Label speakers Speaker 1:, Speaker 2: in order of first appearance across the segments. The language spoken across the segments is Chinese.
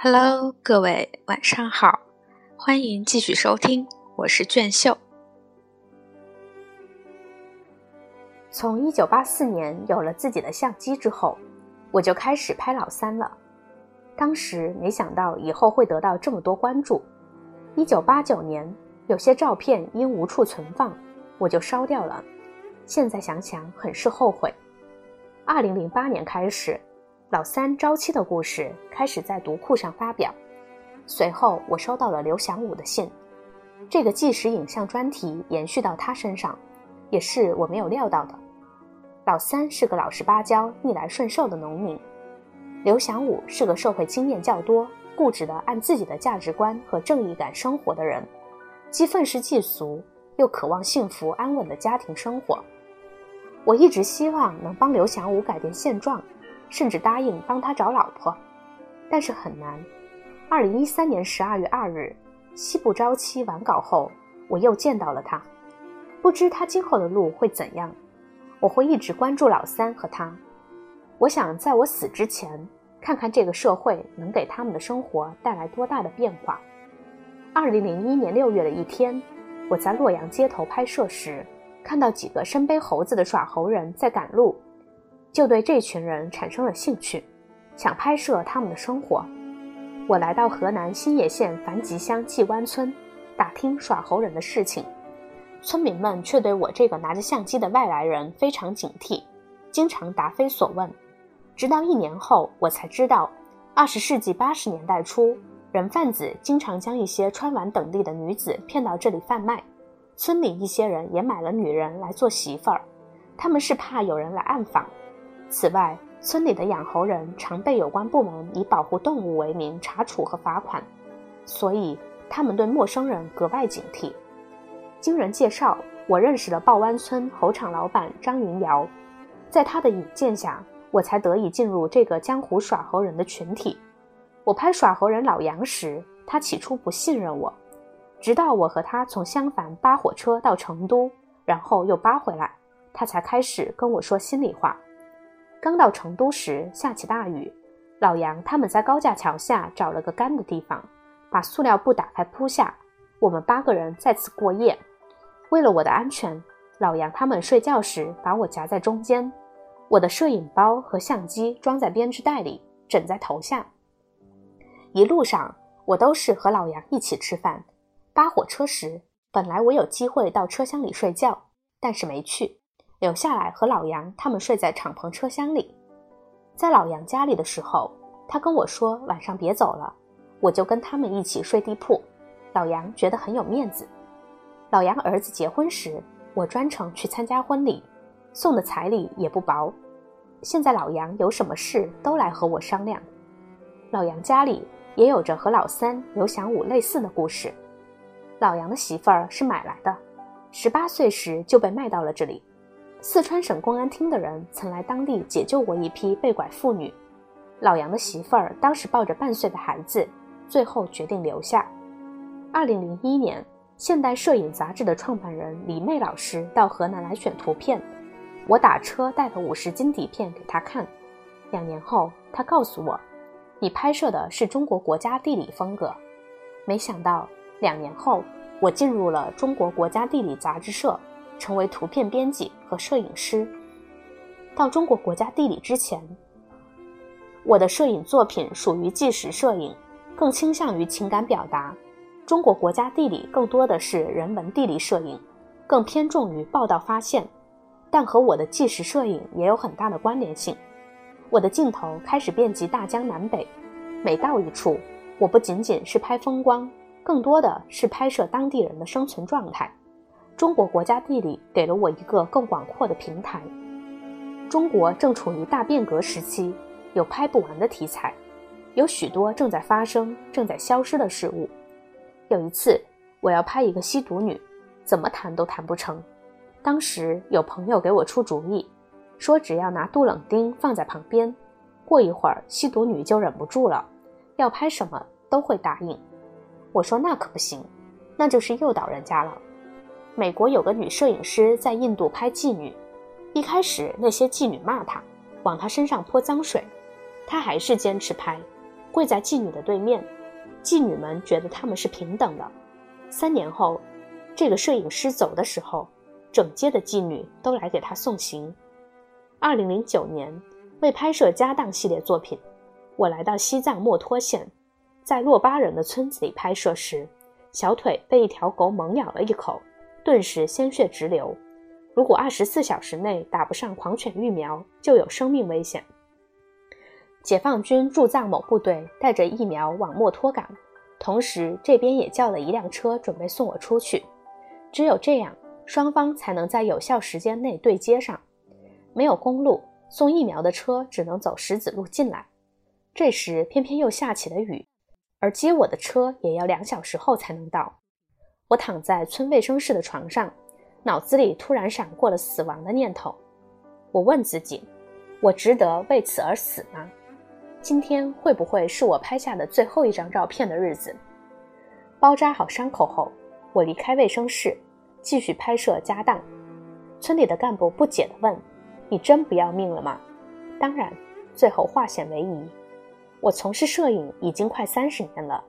Speaker 1: Hello，各位晚上好，欢迎继续收听，我是卷秀。
Speaker 2: 从一九八四年有了自己的相机之后，我就开始拍老三了。当时没想到以后会得到这么多关注。一九八九年，有些照片因无处存放，我就烧掉了。现在想想，很是后悔。二零零八年开始。老三朝七的故事开始在读库上发表，随后我收到了刘祥武的信。这个纪实影像专题延续到他身上，也是我没有料到的。老三是个老实巴交、逆来顺受的农民，刘祥武是个社会经验较多、固执的按自己的价值观和正义感生活的人，既愤世嫉俗，又渴望幸福安稳的家庭生活。我一直希望能帮刘祥武改变现状。甚至答应帮他找老婆，但是很难。二零一三年十二月二日，西部朝期完稿后，我又见到了他。不知他今后的路会怎样，我会一直关注老三和他。我想在我死之前，看看这个社会能给他们的生活带来多大的变化。二零零一年六月的一天，我在洛阳街头拍摄时，看到几个身背猴子的耍猴人在赶路。就对这群人产生了兴趣，想拍摄他们的生活。我来到河南新野县樊集乡季湾村，打听耍猴人的事情。村民们却对我这个拿着相机的外来人非常警惕，经常答非所问。直到一年后，我才知道，二十世纪八十年代初，人贩子经常将一些穿完等地的女子骗到这里贩卖。村里一些人也买了女人来做媳妇儿，他们是怕有人来暗访。此外，村里的养猴人常被有关部门以保护动物为名查处和罚款，所以他们对陌生人格外警惕。经人介绍，我认识了鲍湾村猴场老板张云瑶，在他的引荐下，我才得以进入这个江湖耍猴人的群体。我拍耍猴人老杨时，他起初不信任我，直到我和他从襄樊扒火车到成都，然后又扒回来，他才开始跟我说心里话。刚到成都时，下起大雨。老杨他们在高架桥下找了个干的地方，把塑料布打开铺下。我们八个人在此过夜。为了我的安全，老杨他们睡觉时把我夹在中间，我的摄影包和相机装在编织袋里，枕在头下。一路上，我都是和老杨一起吃饭。扒火车时，本来我有机会到车厢里睡觉，但是没去。留下来和老杨他们睡在敞篷车厢里，在老杨家里的时候，他跟我说晚上别走了，我就跟他们一起睡地铺。老杨觉得很有面子。老杨儿子结婚时，我专程去参加婚礼，送的彩礼也不薄。现在老杨有什么事都来和我商量。老杨家里也有着和老三刘祥武类似的故事。老杨的媳妇儿是买来的，十八岁时就被卖到了这里。四川省公安厅的人曾来当地解救过一批被拐妇女。老杨的媳妇儿当时抱着半岁的孩子，最后决定留下。二零零一年，《现代摄影》杂志的创办人李妹老师到河南来选图片，我打车带了五十斤底片给他看。两年后，他告诉我：“你拍摄的是中国国家地理风格。”没想到，两年后，我进入了中国国家地理杂志社。成为图片编辑和摄影师。到中国国家地理之前，我的摄影作品属于纪实摄影，更倾向于情感表达。中国国家地理更多的是人文地理摄影，更偏重于报道发现，但和我的纪实摄影也有很大的关联性。我的镜头开始遍及大江南北，每到一处，我不仅仅是拍风光，更多的是拍摄当地人的生存状态。中国国家地理给了我一个更广阔的平台。中国正处于大变革时期，有拍不完的题材，有许多正在发生、正在消失的事物。有一次，我要拍一个吸毒女，怎么谈都谈不成。当时有朋友给我出主意，说只要拿杜冷丁放在旁边，过一会儿吸毒女就忍不住了，要拍什么都会答应。我说那可不行，那就是诱导人家了。美国有个女摄影师在印度拍妓女，一开始那些妓女骂她，往她身上泼脏水，她还是坚持拍。跪在妓女的对面，妓女们觉得他们是平等的。三年后，这个摄影师走的时候，整街的妓女都来给他送行。二零零九年，为拍摄家当系列作品，我来到西藏墨脱县，在洛巴人的村子里拍摄时，小腿被一条狗猛咬了一口，顿时鲜血直流。如果二十四小时内打不上狂犬疫苗，就有生命危险。解放军驻藏某部队带着疫苗往墨脱赶，同时这边也叫了一辆车准备送我出去。只有这样，双方才能在有效时间内对接上。没有公路，送疫苗的车只能走石子路进来。这时偏偏又下起了雨，而接我的车也要两小时后才能到。我躺在村卫生室的床上，脑子里突然闪过了死亡的念头。我问自己：我值得为此而死吗？今天会不会是我拍下的最后一张照片的日子？包扎好伤口后，我离开卫生室，继续拍摄家当。村里的干部不解地问。你真不要命了吗？当然，最后化险为夷。我从事摄影已经快三十年了，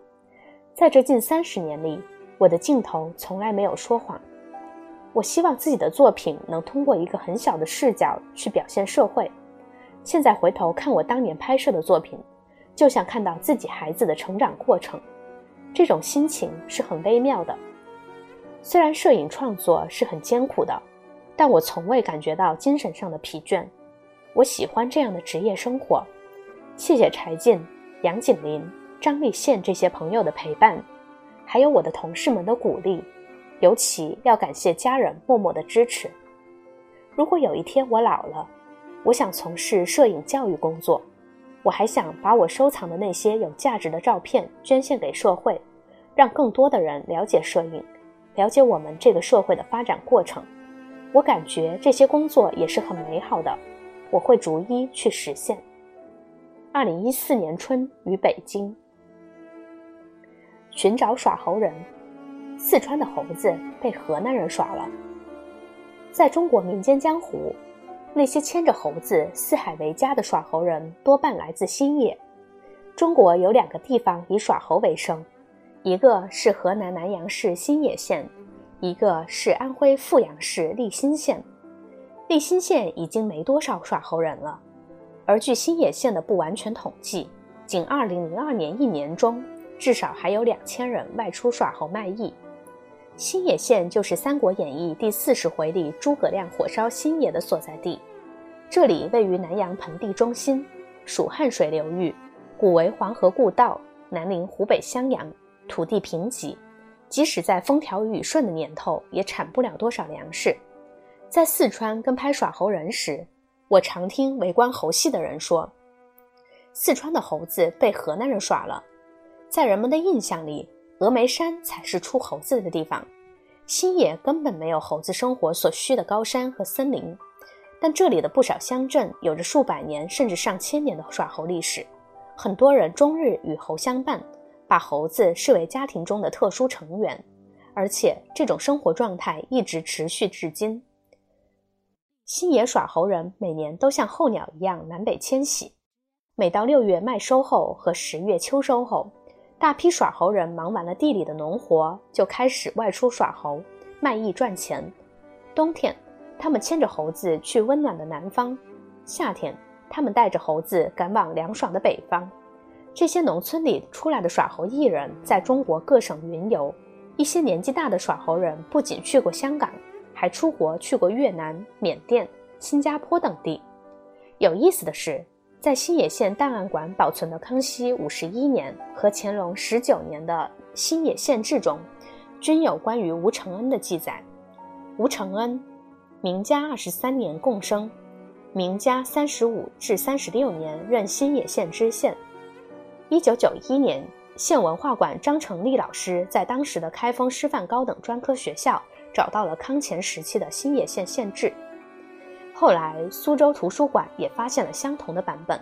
Speaker 2: 在这近三十年里，我的镜头从来没有说谎。我希望自己的作品能通过一个很小的视角去表现社会。现在回头看我当年拍摄的作品，就像看到自己孩子的成长过程，这种心情是很微妙的。虽然摄影创作是很艰苦的。但我从未感觉到精神上的疲倦，我喜欢这样的职业生活。谢谢柴进、杨景林、张立宪这些朋友的陪伴，还有我的同事们的鼓励，尤其要感谢家人默默的支持。如果有一天我老了，我想从事摄影教育工作，我还想把我收藏的那些有价值的照片捐献给社会，让更多的人了解摄影，了解我们这个社会的发展过程。我感觉这些工作也是很美好的，我会逐一去实现。二零一四年春于北京，寻找耍猴人，四川的猴子被河南人耍了。在中国民间江湖，那些牵着猴子四海为家的耍猴人多半来自新野。中国有两个地方以耍猴为生，一个是河南南阳市新野县。一个是安徽阜阳市利辛县，利辛县已经没多少耍猴人了，而据新野县的不完全统计，仅2002年一年中，至少还有两千人外出耍猴卖艺。新野县就是《三国演义》第四十回里诸葛亮火烧新野的所在地，这里位于南阳盆地中心，属汉水流域，古为黄河故道，南临湖北襄阳，土地贫瘠。即使在风调雨顺的年头，也产不了多少粮食。在四川跟拍耍猴人时，我常听围观猴戏的人说，四川的猴子被河南人耍了。在人们的印象里，峨眉山才是出猴子的地方，新野根本没有猴子生活所需的高山和森林。但这里的不少乡镇有着数百年甚至上千年的耍猴历史，很多人终日与猴相伴。把猴子视为家庭中的特殊成员，而且这种生活状态一直持续至今。新野耍猴人每年都像候鸟一样南北迁徙，每到六月麦收后和十月秋收后，大批耍猴人忙完了地里的农活，就开始外出耍猴卖艺赚钱。冬天，他们牵着猴子去温暖的南方；夏天，他们带着猴子赶往凉爽的北方。这些农村里出来的耍猴艺人，在中国各省云游。一些年纪大的耍猴人不仅去过香港，还出国去过越南、缅甸、新加坡等地。有意思的是，在新野县档案馆保存的康熙五十一年和乾隆十九年的《新野县志》中，均有关于吴承恩的记载。吴承恩，明嘉二十三年共生，明嘉三十五至三十六年任新野县知县。一九九一年，县文化馆张成立老师在当时的开封师范高等专科学校找到了康乾时期的新野县县志。后来，苏州图书馆也发现了相同的版本。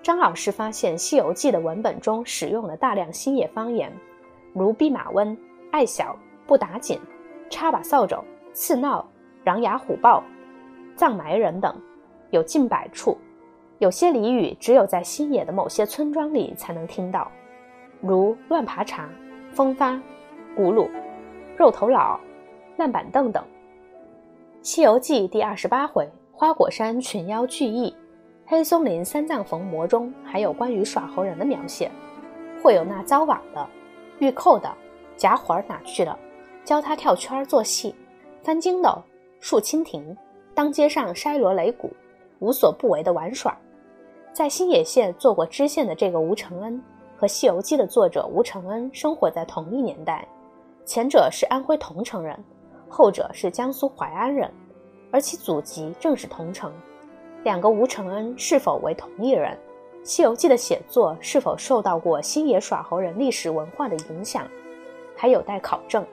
Speaker 2: 张老师发现《西游记》的文本中使用了大量新野方言，如弼马温、爱小、不打紧、插把扫帚、刺闹、狼牙虎豹、藏埋人等，有近百处。有些俚语只有在新野的某些村庄里才能听到，如乱爬茶、风发、轱辘、肉头佬、烂板凳等。《西游记》第二十八回花果山群妖聚义，黑松林三藏逢魔中还有关于耍猴人的描写，会有那遭网的、玉扣的、夹环哪去了，教他跳圈做戏、翻筋斗、竖蜻蜓，当街上筛锣擂鼓，无所不为的玩耍。在新野县做过知县的这个吴承恩，和《西游记》的作者吴承恩生活在同一年代。前者是安徽桐城人，后者是江苏淮安人，而其祖籍正是桐城。两个吴承恩是否为同一人？《西游记》的写作是否受到过星野耍猴人历史文化的影响，还有待考证。